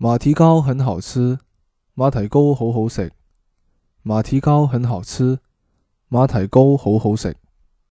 马蹄糕很好吃马蹄糕好好食。马蹄糕很好吃马蹄糕好好食。